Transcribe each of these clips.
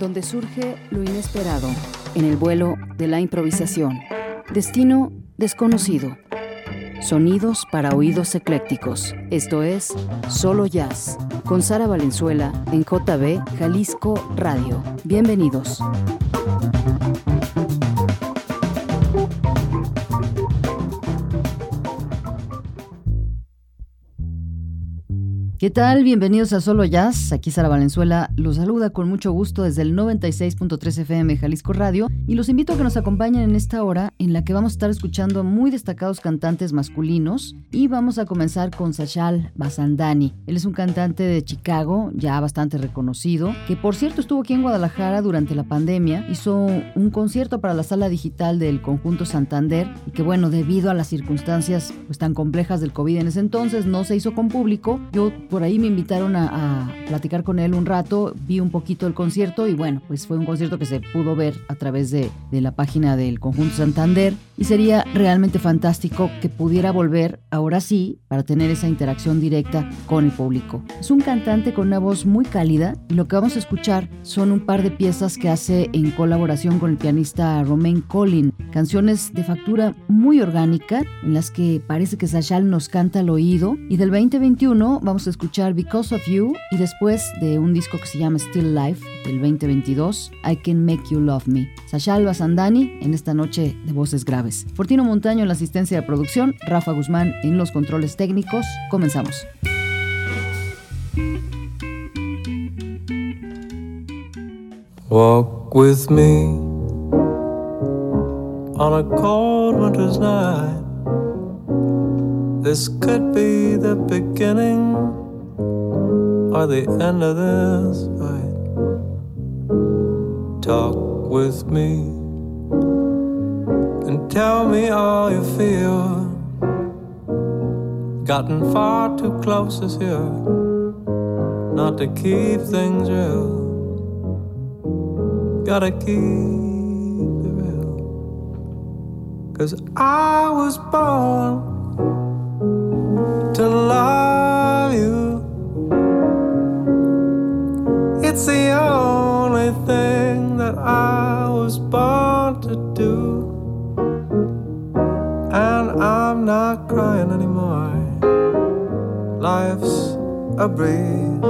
donde surge lo inesperado, en el vuelo de la improvisación. Destino desconocido. Sonidos para oídos eclécticos. Esto es Solo Jazz, con Sara Valenzuela en JB Jalisco Radio. Bienvenidos. ¿Qué tal? Bienvenidos a Solo Jazz. Aquí Sara Valenzuela los saluda con mucho gusto desde el 96.3 FM Jalisco Radio y los invito a que nos acompañen en esta hora en la que vamos a estar escuchando muy destacados cantantes masculinos y vamos a comenzar con Sachal Basandani. Él es un cantante de Chicago, ya bastante reconocido, que por cierto estuvo aquí en Guadalajara durante la pandemia, hizo un concierto para la sala digital del conjunto Santander y que bueno, debido a las circunstancias pues tan complejas del COVID en ese entonces no se hizo con público. Yo por ahí me invitaron a, platicar con él un rato, vi un poquito el concierto y bueno, pues fue un concierto que se pudo ver a través de, de la página del Conjunto Santander y sería realmente fantástico que pudiera volver ahora sí para tener esa interacción directa con el público. Es un cantante con una voz muy cálida y lo que vamos a escuchar son un par de piezas que hace en colaboración con el pianista Romain Collin, canciones de factura muy orgánica en las que parece que Sachal nos canta al oído y del 2021 vamos a escuchar escuchar Because of You y después de un disco que se llama Still Life del 2022, I Can Make You Love Me. Sasha Alba Sandani en esta noche de voces graves. Fortino Montaño en la asistencia de producción, Rafa Guzmán en los controles técnicos. Comenzamos. Walk with me on a cold winter's night. This could be the beginning or the end of this fight. Talk with me and tell me all you feel. Gotten far too close this year not to keep things real. Gotta keep it real. Cause I was born to love It's the only thing that I was born to do. And I'm not crying anymore. Life's a breeze.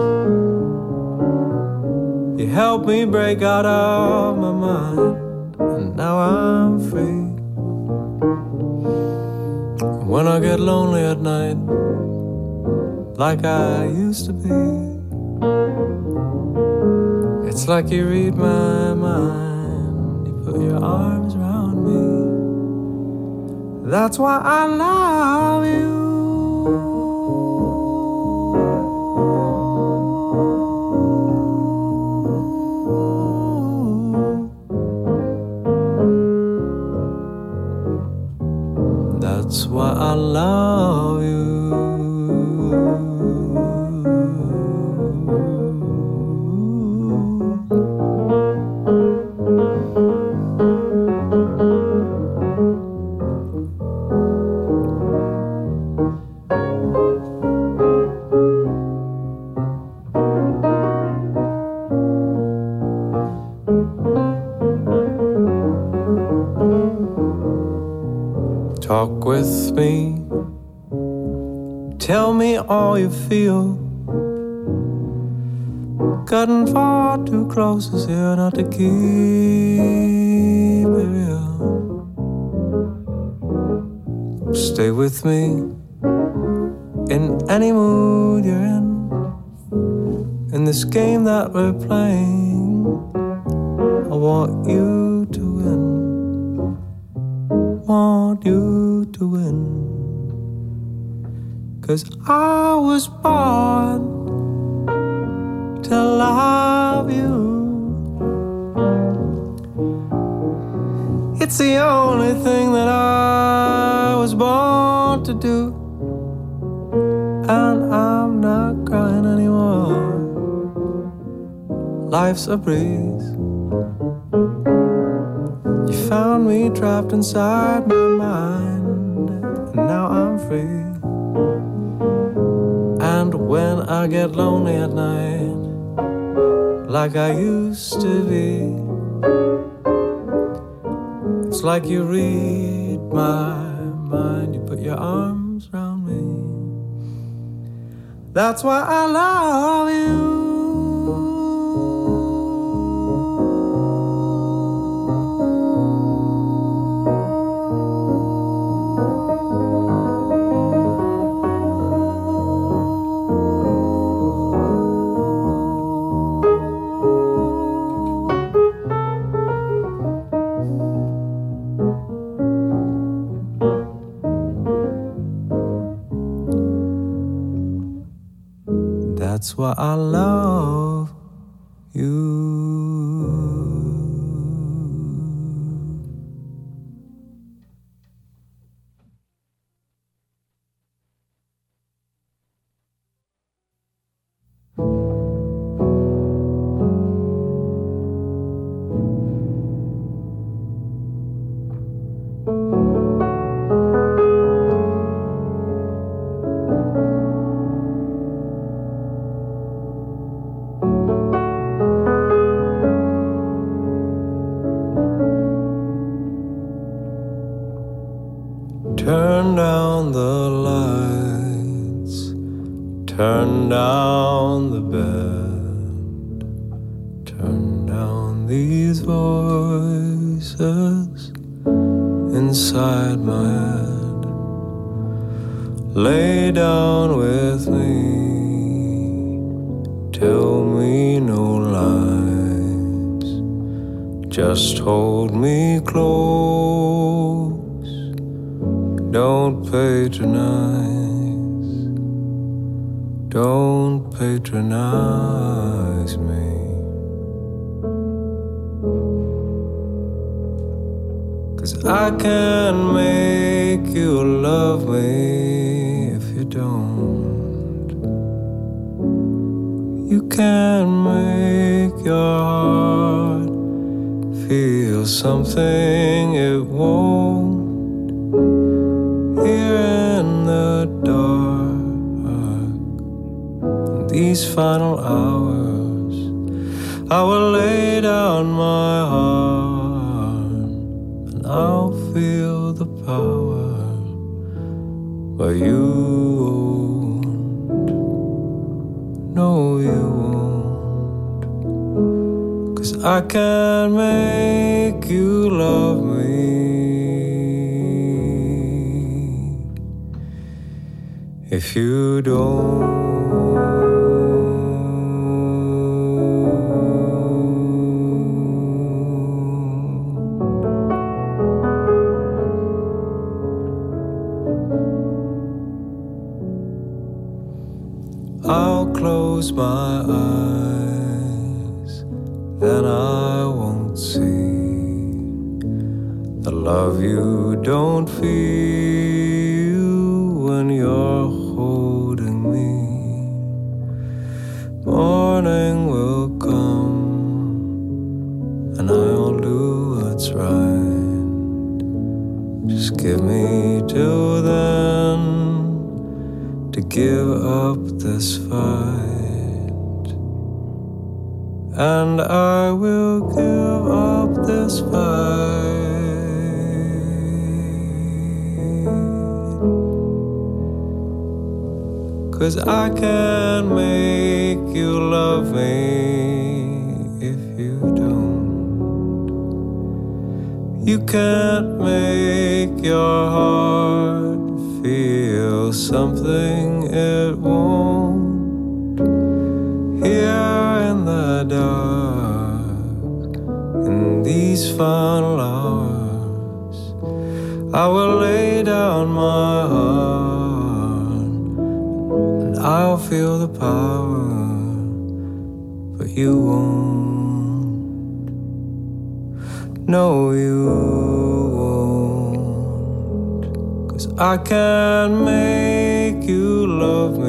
You helped me break out of my mind, and now I'm free. When I get lonely at night, like I used to be. It's like you read my mind, you put your arms around me. That's why I love you. That's why I love here a breeze. You found me trapped inside my mind, and now I'm free. And when I get lonely at night, like I used to be. It's like you read my mind, you put your arms around me. That's why I love you. That's why I love Lay down with me, tell me no lies, just hold me close. Don't patronize, don't patronize me. I can make you love me if you don't. You can make your heart feel something it won't here in the dark. These final hours, I will lay down my heart I'll feel the power. But you won't, no, you won't. Cause I can make you love me. If you don't, close my eyes, then I won't see the love you don't feel when you're holding me. Morning will come, and I'll do what's right. Just give me till then to give up this fight. And I will give up this fight. Cause I can make you love me if you don't. You can't make your heart feel something it won't. Final hours, I will lay down my heart and I'll feel the power, but you won't. No, you won't. Cause I can't make you love me.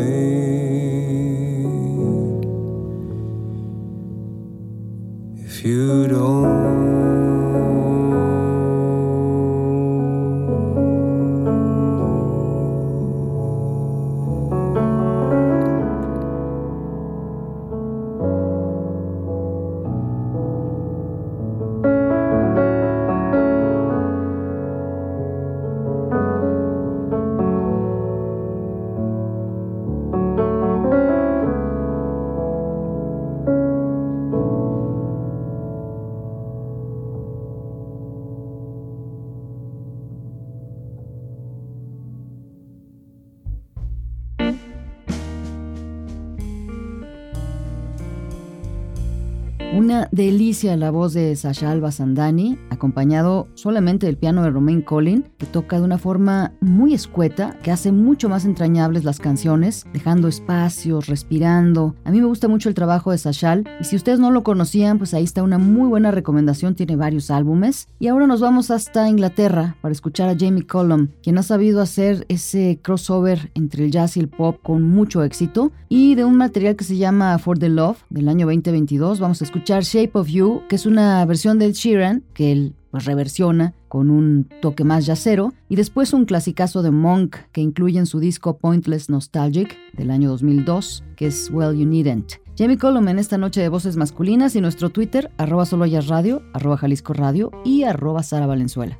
Delicia la voz de Sasha Alba Sandani, acompañado solamente del piano de Romain Collin, que toca de una forma muy escueta, que hace mucho más entrañables las canciones, dejando espacios, respirando. A mí me gusta mucho el trabajo de Sashal, y si ustedes no lo conocían, pues ahí está una muy buena recomendación, tiene varios álbumes. Y ahora nos vamos hasta Inglaterra para escuchar a Jamie Cullum, quien ha sabido hacer ese crossover entre el jazz y el pop con mucho éxito, y de un material que se llama For the Love del año 2022 vamos a escuchar Shape of You, que es una versión del Sheeran, que él pues, reversiona con un toque más yacero, y después un clasicazo de Monk que incluye en su disco Pointless Nostalgic del año 2002, que es Well You Needn't. Jamie Colum en esta noche de voces masculinas y nuestro Twitter, arroba radio, arroba Jalisco Radio y arroba Sara Valenzuela.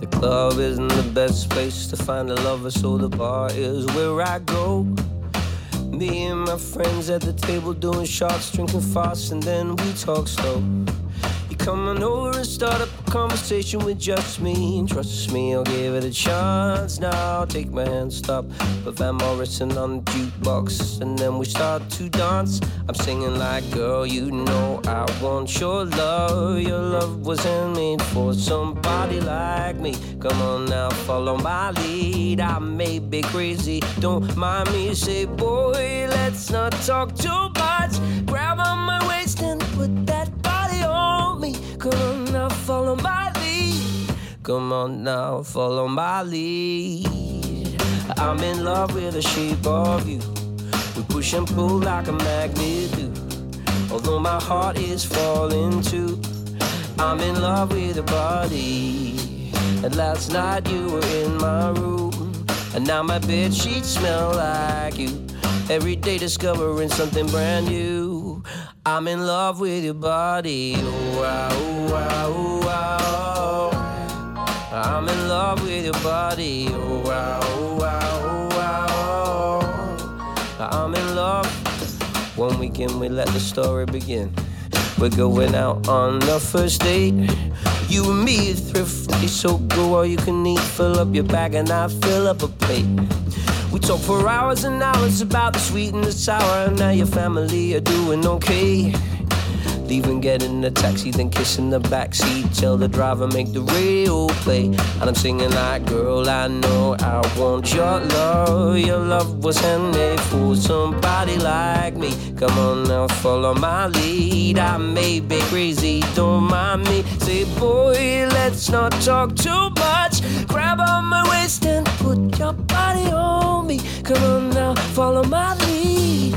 The club isn't the best place to find a lover, so the bar is where I go. Me and my friends at the table doing shots, drinking fast, and then we talk slow. You come on over and start a conversation with just me. And trust me, I'll give it a chance. Now take my hand, stop. Put Van Morrison on the jukebox, and then we start to dance. I'm singing like, girl, you know I want your love. Your love was handmade for somebody like me. Come on now, follow my lead. I may be crazy, don't mind me. Say, boy, let's not talk too much. Grab on my waist follow my lead. Come on now, follow my lead. I'm in love with the shape of you. We push and pull like a magnet do. Although my heart is falling too. I'm in love with your body. And last night you were in my room. And now my bed sheets smell like you. Every day discovering something brand new. I'm in love with your body. Oh, wow, oh, wow, oh. I'm in love with your body. Oh, wow, oh, wow, oh, wow. I'm in love. One weekend we let the story begin. We're going out on the first date. You and me is thrifty, so go all you can eat. Fill up your bag and I fill up a plate. We talk for hours and hours about the sweet and the sour. Now your family are doing okay. Leaving, getting a taxi, then kissing the backseat. Tell the driver, make the radio play. And I'm singing like, girl, I know I want your love. Your love was handmade for somebody like me. Come on now, follow my lead. I may be crazy, don't mind me. Say, boy, let's not talk too much. Grab on my waist and put your body on me. Come on now, follow my lead.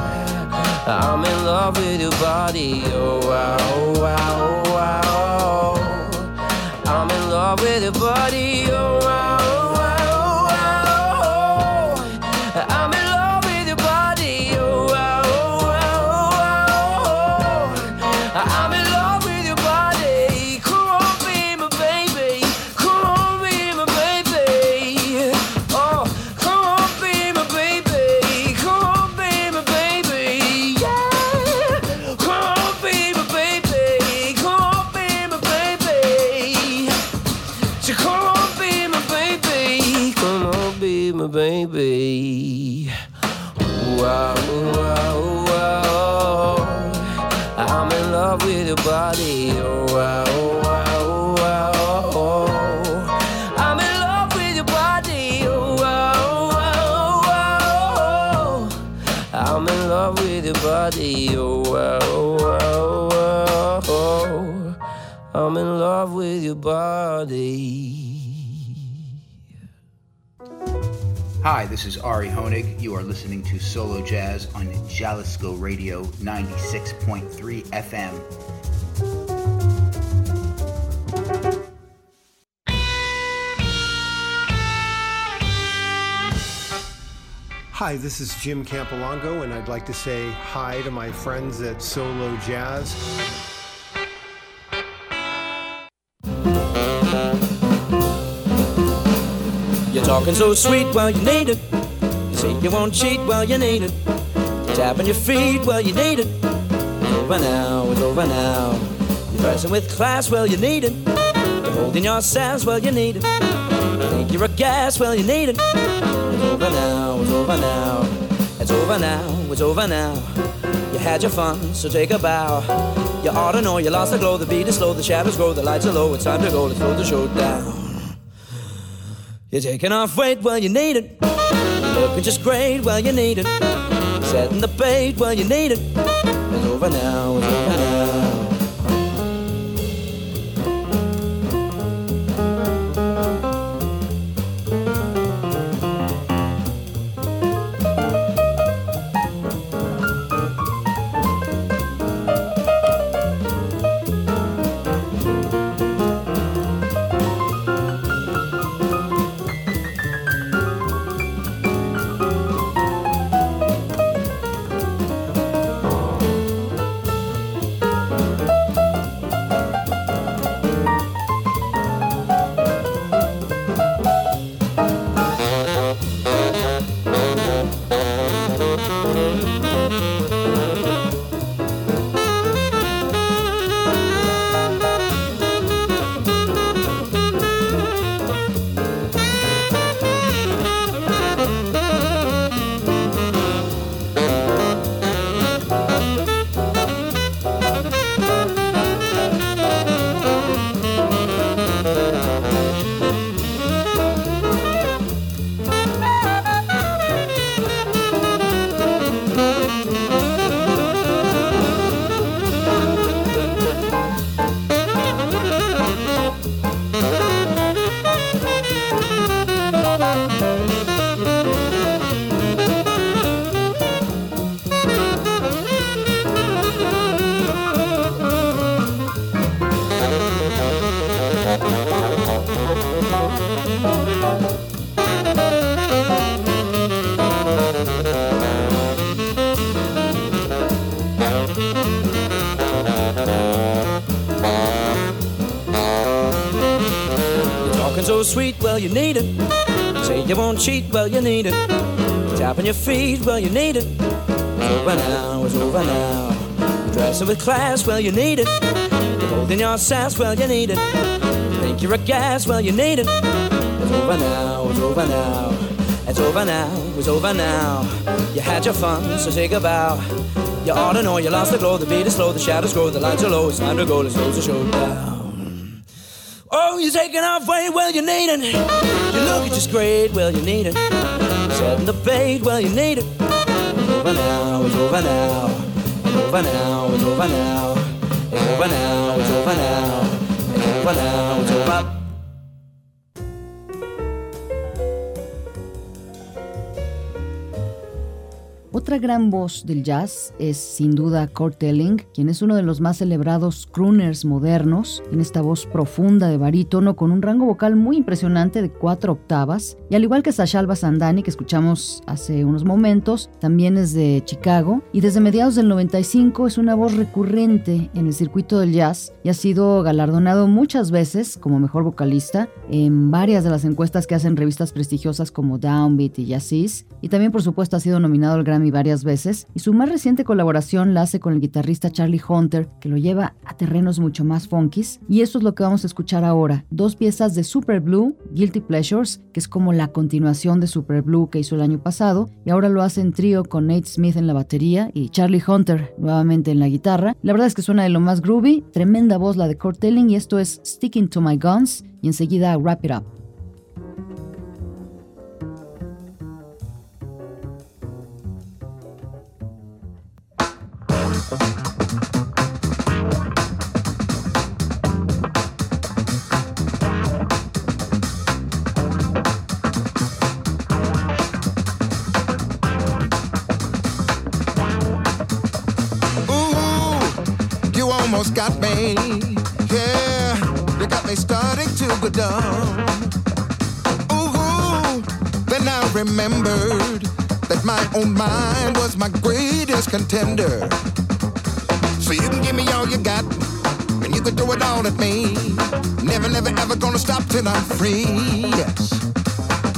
I'm in love with your body. Oh wow, oh wow, oh wow. I'm in love with your body. Oh baby. Wow, wow, wow. I'm in love with your body. Wow, wow. I'm in love with your body. Oh, wow, wow. I'm in love with your body. Wow. I'm in love with your body. Hi, this is Ari Honig. You are listening to Solo Jazz on Jalisco Radio 96.3 FM. Hi, this is Jim Campolongo, and I'd like to say hi to my friends at Solo Jazz. Talking so sweet, well, you need it. You say you won't cheat, well, you need it. Tapping your feet, well, you need it. It's over now, it's over now. You're dressing with class, well, you need it. You're holding your sass, well, you need it. You think you're a gas, well, you need it. It's over now, it's over now. It's over now, it's over now. You had your fun, so take a bow. You ought to know you lost the glow, the beat is slow, the shadows grow, the lights are low. It's time to go, let's slow the show down. You're taking off weight, well, you need it. Looking just great, well, you need it. Setting the bait, well, you need it. It's over now, it's over so sweet, well, you need it. Say you won't cheat, well, you need it. Tapping your feet, well, you need it. It's over now, it's over now. Dressing with class, well, you need it. You're holding your sass, well, you need it. You think you're a gas, well, you need it. It's over now, it's over now. It's over now, it's over now. You had your fun, so take a bow. You ought to know you lost the glow, the beat is slow, the shadows grow, the lights are low. It's time to go, let's close the show down. Weight, well, you need it. You look just great, well, you need it. Setting the bait, well, you need it. It's over now, it's over now. It's over now, it's over now. It's over now, it's over now. Over now, it's over. Otra gran voz del jazz es sin duda Kurt Elling, quien es uno de los más celebrados crooners modernos, en esta voz profunda de barítono con un rango vocal muy impresionante de cuatro octavas, y al igual que Sashalva Sandani que escuchamos hace unos momentos, también es de Chicago, y desde mediados del 95 es una voz recurrente en el circuito del jazz y ha sido galardonado muchas veces como mejor vocalista en varias de las encuestas que hacen revistas prestigiosas como Downbeat y Jazzis, y también por supuesto ha sido nominado al Grammy varias veces, y su más reciente colaboración la hace con el guitarrista Charlie Hunter, que lo lleva a terrenos mucho más funkies, y eso es lo que vamos a escuchar ahora, dos piezas de Super Blue, Guilty Pleasures, que es como la continuación de Super Blue que hizo el año pasado, y ahora lo hace en trío con Nate Smith en la batería y Charlie Hunter nuevamente en la guitarra. La verdad es que suena de lo más groovy, tremenda voz la de Kurt Telling, y esto es Sticking to My Guns, y enseguida Wrap It Up. Down. Ooh, then I remembered that my own mind was my greatest contender. So you can give me all you got, and you can throw it all at me. Never, never, ever gonna stop till I'm free. Yes.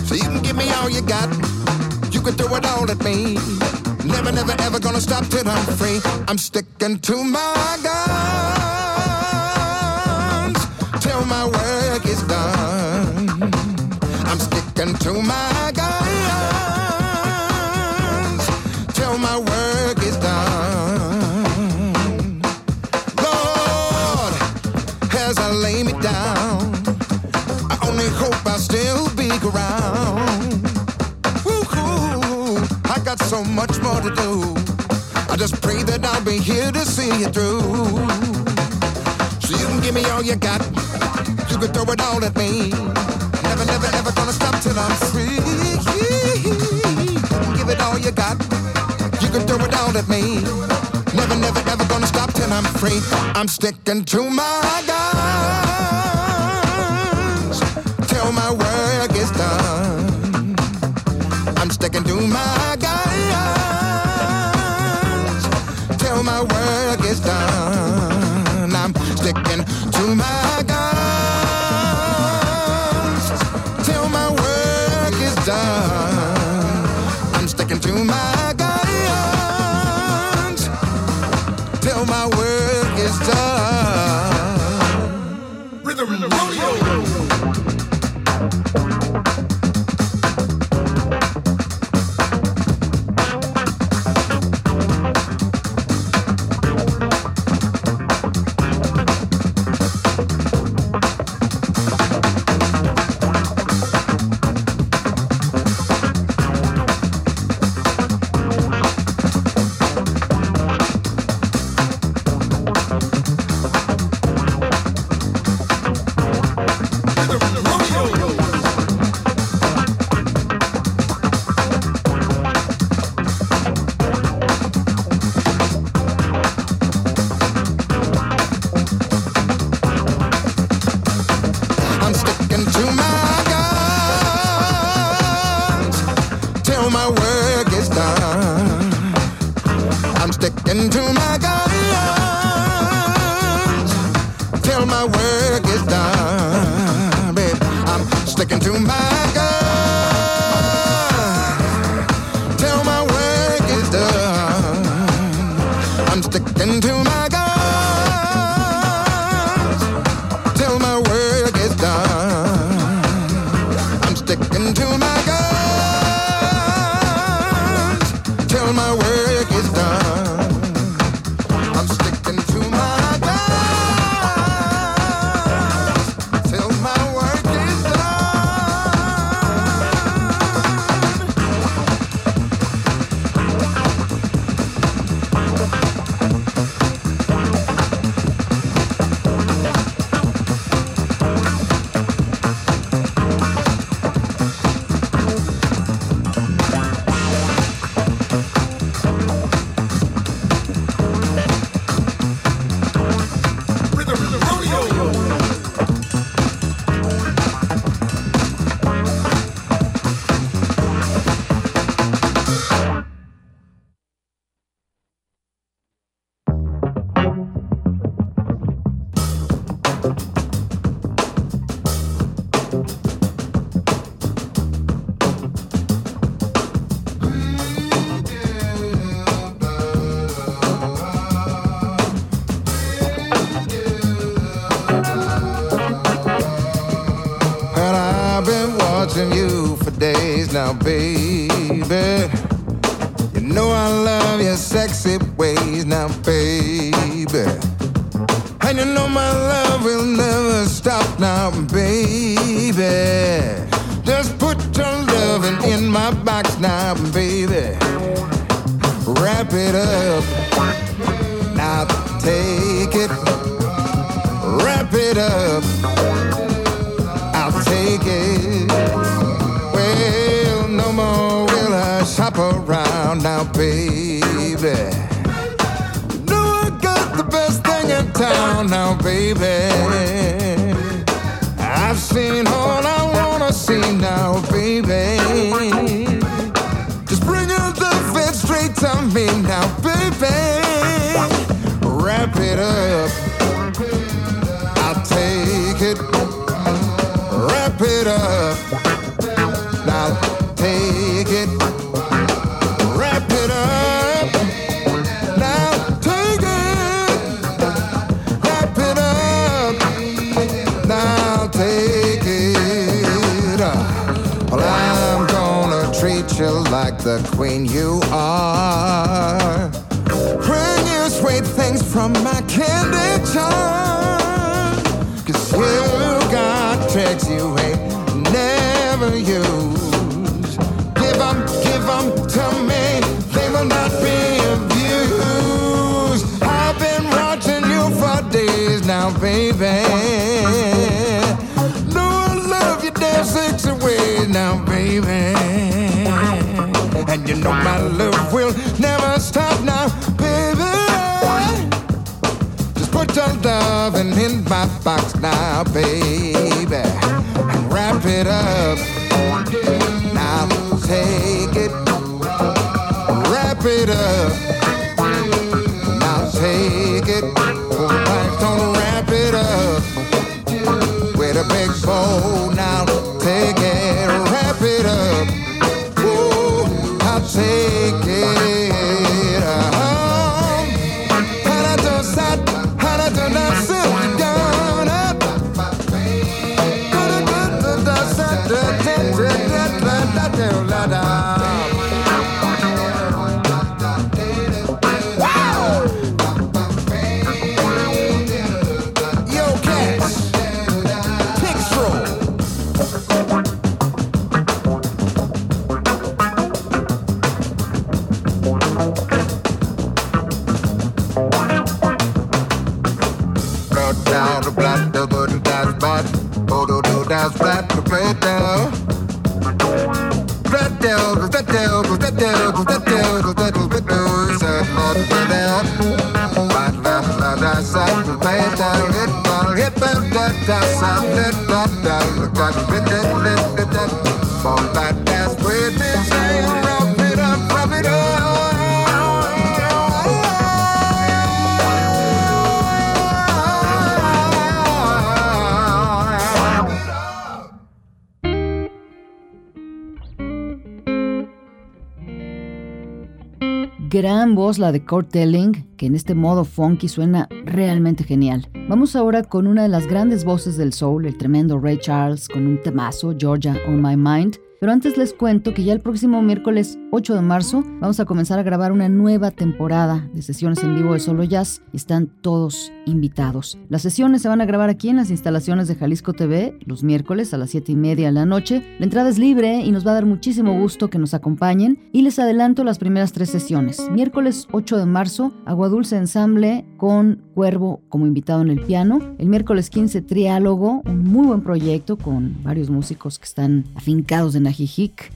So you can give me all you got, you can throw it all at me. Never, never, ever gonna stop till I'm free. I'm sticking to my guns till my is done. I'm sticking to my guns till my work is done. Lord, as I lay me down, I only hope I still be around. I got so much more to do. I just pray that I'll be here to see you through. So you can give me all you got. You can throw it all at me. Never, never, ever gonna stop till I'm free. Give it all you got. You can throw it all at me. Never, never, ever gonna stop till I'm free. I'm sticking to my guns till my work is done. I'm sticking to my guns till my work is done, babe. I'm sticking to my you for days now, baby. You know I love your sexy ways now, baby. And you know my love will never stop now, baby. Just put your loving in my box now, baby. Wrap it up. Now take it. Wrap it up. It. Well, no more will I shop around now, baby. Know I got the best thing in town now, baby. I've seen all I wanna see now, baby. Just bring your love it straight to me now, baby. Wrap it up. It up. Now take it. Wrap it up. Now take it. Wrap it up. Now take it. Well, I'm gonna treat you like the queen you are. Bring you sweet things from my candy jar. Used. Give 'em, give 'em to me. They will not be abused. I've been watching you for days now, baby. I love you damn sexy ways now, baby. And you know my love will never stop now, baby. Just put your loving in my box now, baby. And wrap it up. Now take it. Wrap it up. With a big bow Gran voz la de Kurt Telling, que en este modo funky suena realmente genial. Vamos ahora con una de las grandes voces del soul, el tremendo Ray Charles, con un temazo, Georgia on My Mind. Pero antes les cuento que ya el próximo miércoles 8 de marzo vamos a comenzar a grabar una nueva temporada de sesiones en vivo de Solo Jazz y están todos invitados. Las sesiones se van a grabar aquí en las instalaciones de Jalisco TV los miércoles a las 7 y media de la noche. La entrada es libre y nos va a dar muchísimo gusto que nos acompañen y les adelanto las primeras tres sesiones. Miércoles 8 de marzo, Agua Dulce Ensamble con Cuervo como invitado en el piano. El miércoles 15, Triálogo, un muy buen proyecto con varios músicos que están afincados en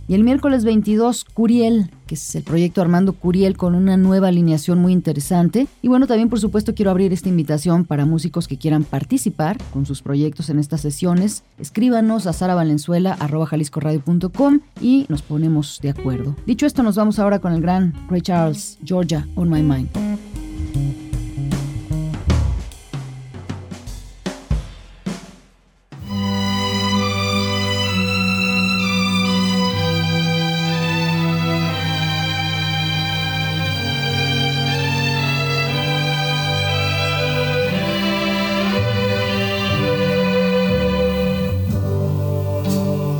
Y el miércoles 22, Curiel, que es el proyecto Armando Curiel con una nueva alineación muy interesante. Y bueno, también por supuesto quiero abrir esta invitación para músicos que quieran participar con sus proyectos en estas sesiones. Escríbanos a saravalenzuela.jaliscoradio.com y nos ponemos de acuerdo. Dicho esto, nos vamos ahora con el gran Ray Charles, Georgia on My Mind.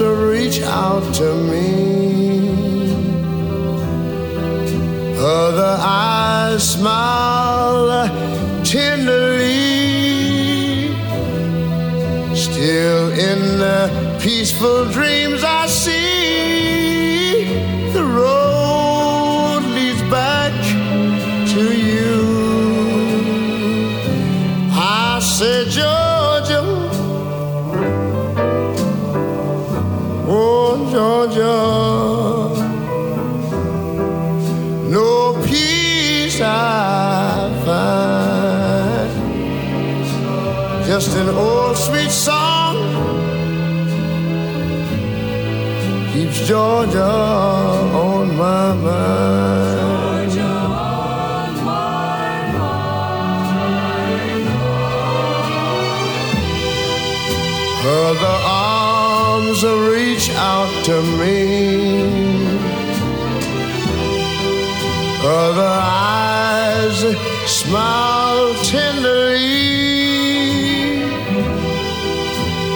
arms reach out to me. Other eyes smile tenderly. Still in the peaceful dreams I see Georgia, no peace I find, just an old sweet song keeps Georgia on my mind. To me. Other eyes smile tenderly.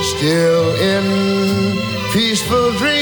Still in peaceful dreams,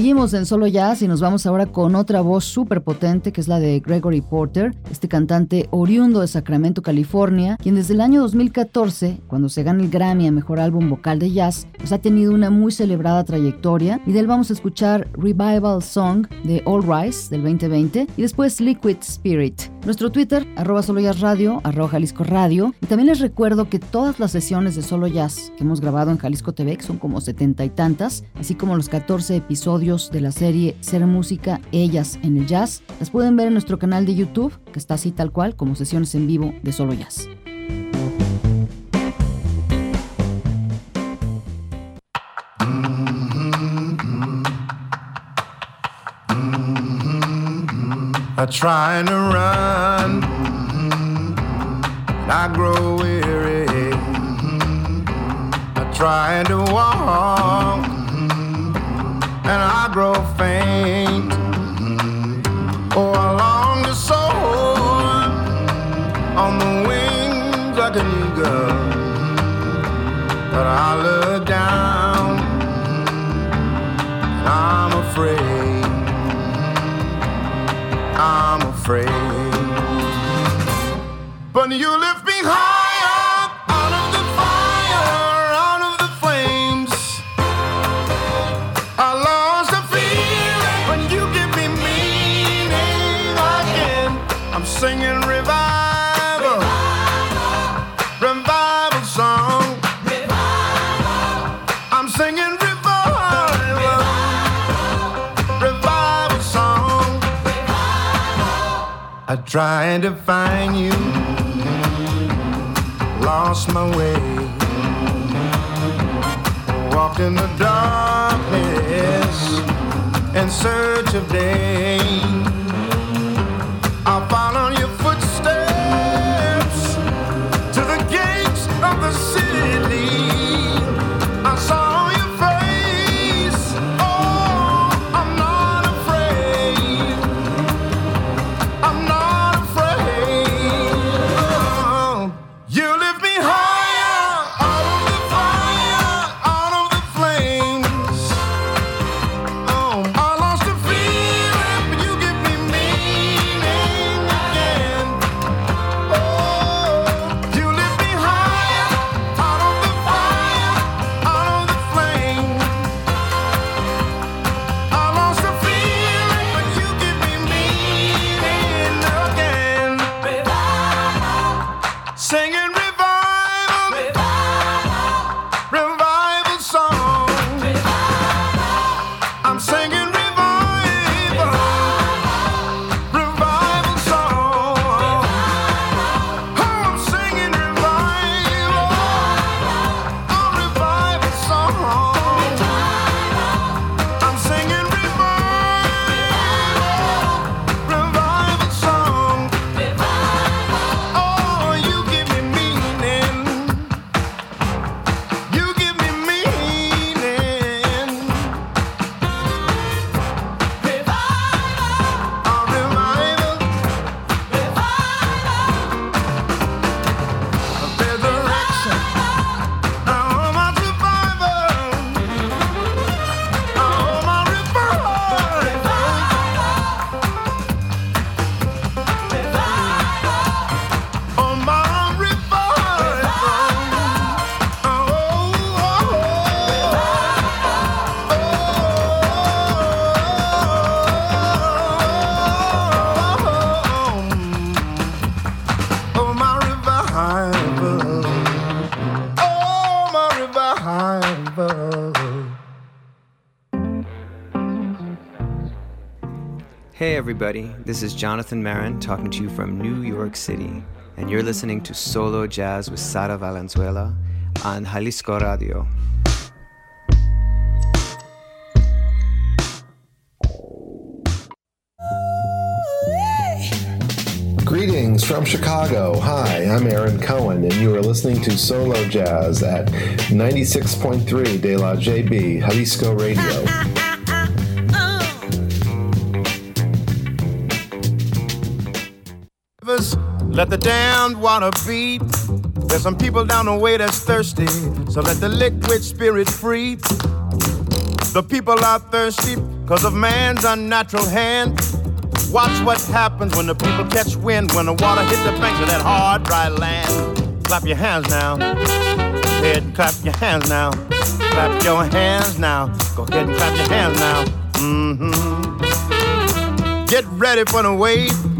Seguimos en Solo Jazz y nos vamos ahora con otra voz súper potente que es la de Gregory Porter, este cantante oriundo de Sacramento, California, quien desde el año 2014, cuando se gana el Grammy a Mejor Álbum Vocal de Jazz, pues ha tenido una muy celebrada trayectoria y de él vamos a escuchar Revival Song de All Rise del 2020 y después Liquid Spirit. Nuestro Twitter, arroba Solo Jazz Radio, arroba Jalisco Radio. Y también les recuerdo que todas las sesiones de Solo Jazz que hemos grabado en Jalisco TV, que son como setenta y tantas, así como los 14 episodios de la serie Ser Música, Ellas en el Jazz, las pueden ver en nuestro canal de YouTube, que está así tal cual como sesiones en vivo de Solo Jazz. And I grow faint. Oh, I long to soar on the wings like an eagle, but I look down, and I'm afraid. I'm afraid. But you lift I tried to find you, lost my way, walked in the darkness in search of day. Hey everybody, this is Jonathan Marin talking to you from New York City, and you're listening to Solo Jazz with Sara Valenzuela on Jalisco Radio. Greetings from Chicago. Hi, I'm Aaron Cohen, and you are listening to Solo Jazz at 96.3 De La JB, Jalisco Radio. Let the damned water beat. There's some people down the way that's thirsty, so let the liquid spirit free. The people are thirsty because of man's unnatural hand. Watch what happens when the people catch wind, when the water hits the banks of that hard, dry land. Clap your hands now. Go ahead and clap your hands now. Clap your hands now. Go ahead and clap your hands now. Mm-hmm. Get ready for the wave.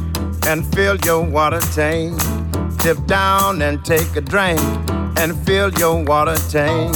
and fill your water tank. Dip down and take a drink and fill your water tank.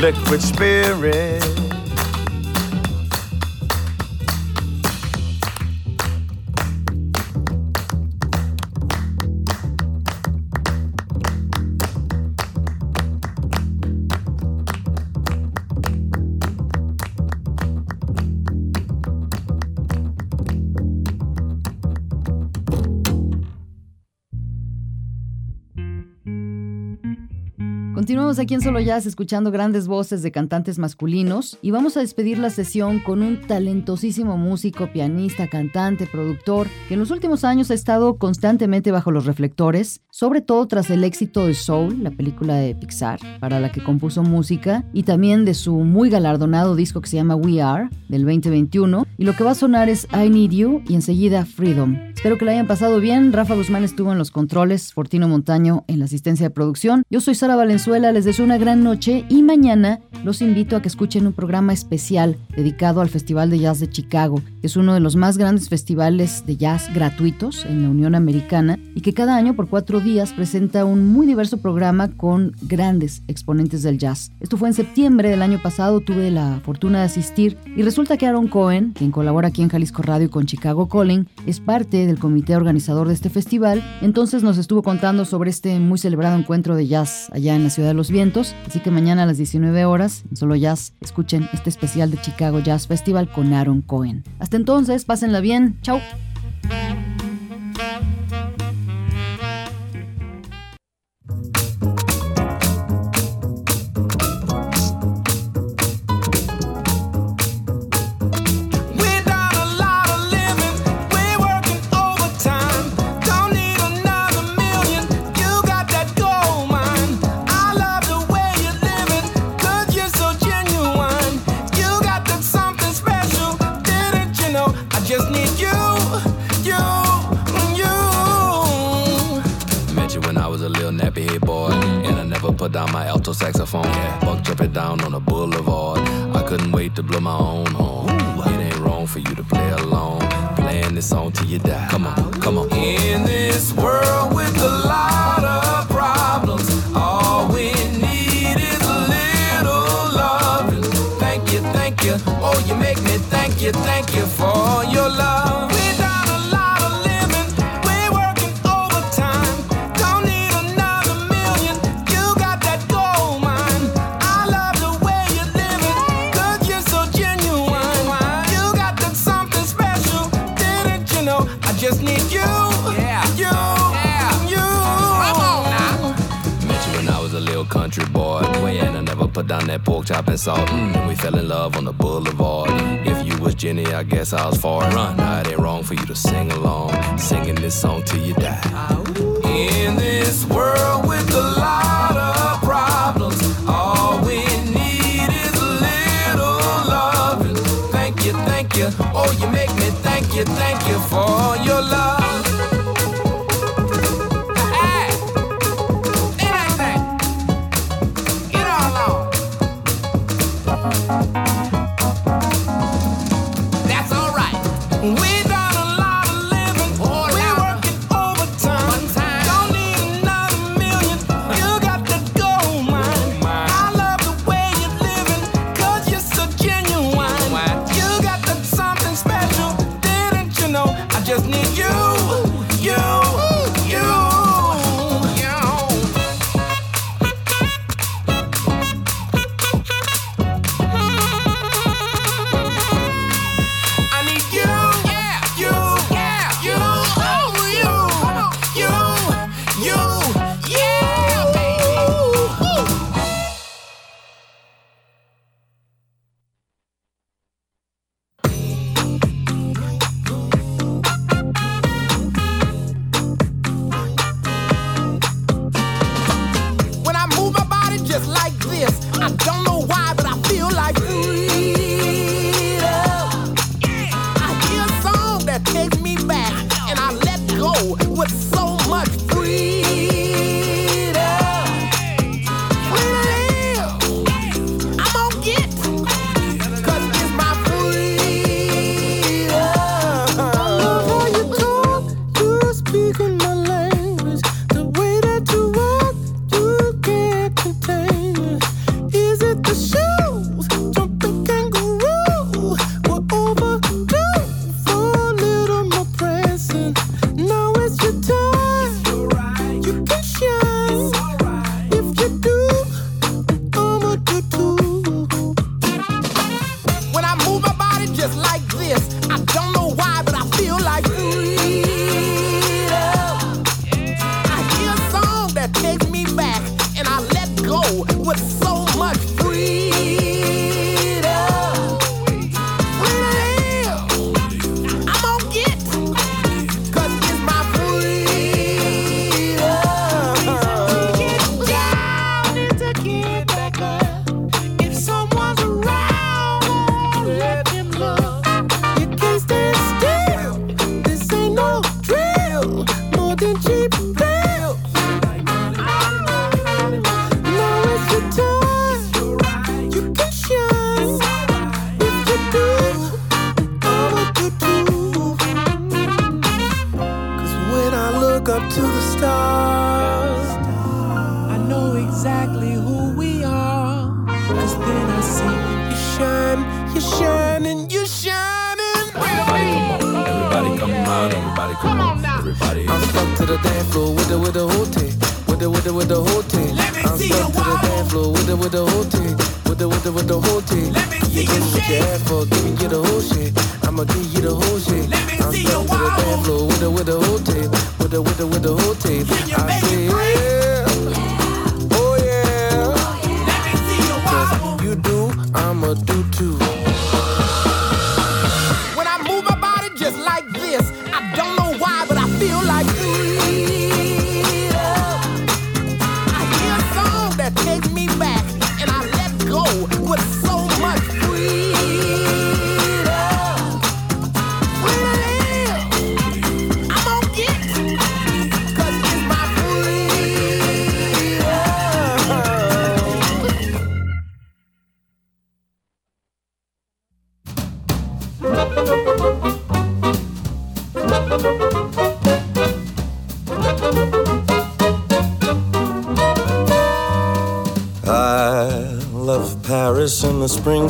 Liquid spirit. Continuamos aquí en Solo Jazz escuchando grandes voces de cantantes masculinos y vamos a despedir la sesión con un talentosísimo músico, pianista, cantante, productor que en los últimos años ha estado constantemente bajo los reflectores, sobre todo tras el éxito de Soul, la película de Pixar, para la que compuso música, y también de su muy galardonado disco que se llama We Are, del 2021, y lo que va a sonar es I Need You y enseguida Freedom. Espero que la hayan pasado bien, Rafa Guzmán estuvo en los controles, Fortino Montaño en la asistencia de producción, yo soy Sara Valenzuela, Valenzuela les deseo una gran noche y mañana los invito a que escuchen un programa especial dedicado al Festival de Jazz de Chicago, que es uno de los más grandes festivales de jazz gratuitos en la Unión Americana y que cada año por cuatro días presenta un muy diverso programa con grandes exponentes del jazz. Esto fue en septiembre del año pasado, tuve la fortuna de asistir y resulta que Aaron Cohen, quien colabora aquí en Jalisco Radio y con Chicago Calling, es parte del comité organizador de este festival, entonces nos estuvo contando sobre este muy celebrado encuentro de jazz allá en la Ciudad de los Vientos, así que mañana a las 19 horas en Solo Jazz escuchen este especial de Chicago Jazz Festival con Aaron Cohen. Hasta entonces, pásenla bien, chao. Salt. And we fell in love on the boulevard. If you was Jenny, I guess I was far. Run, now it ain't wrong for you to sing along. Singing this song till you die. Ah, I'ma do too.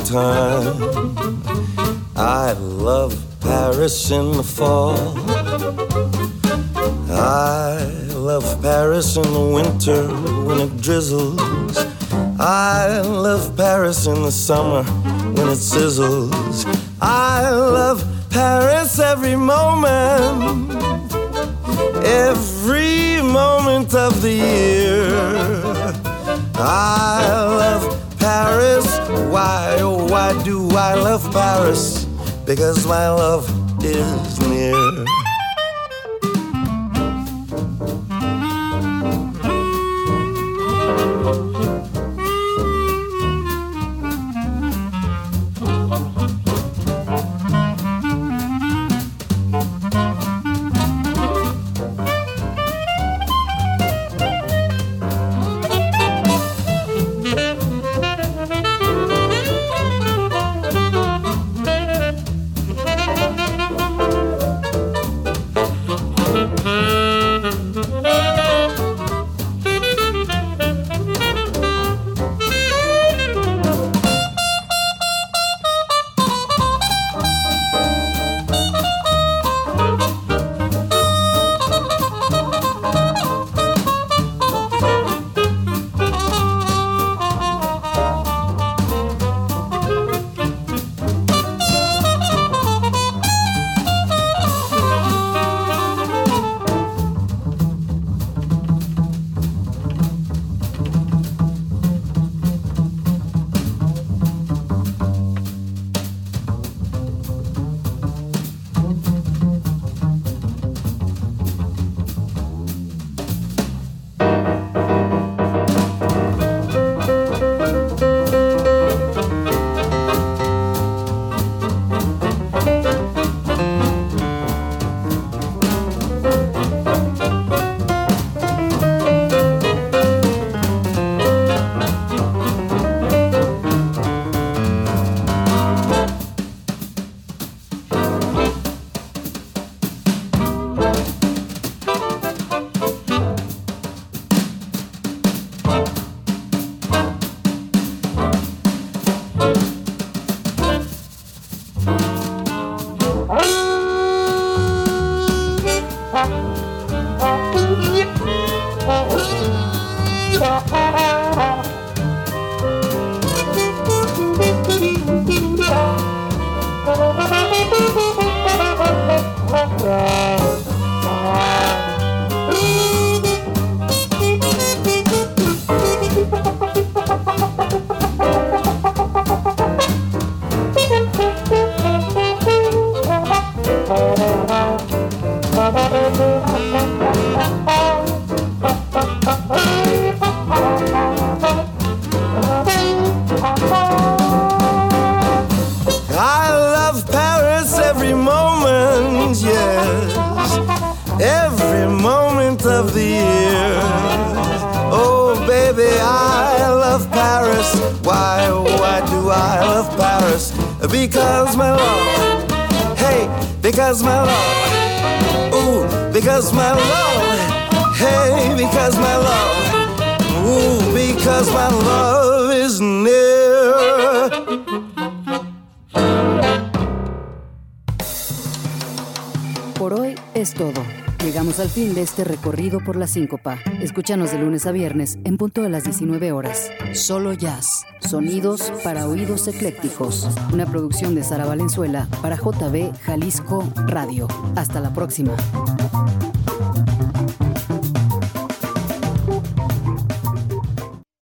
time. I love Paris in the fall. I love Paris in the winter when it drizzles. I love Paris in the summer when it sizzles. Because my love is este recorrido por la síncopa. Escúchanos de lunes a viernes en punto de las 19 horas. Solo jazz. Sonidos para oídos eclécticos. Una producción de Sara Valenzuela para JB Jalisco Radio. Hasta la próxima.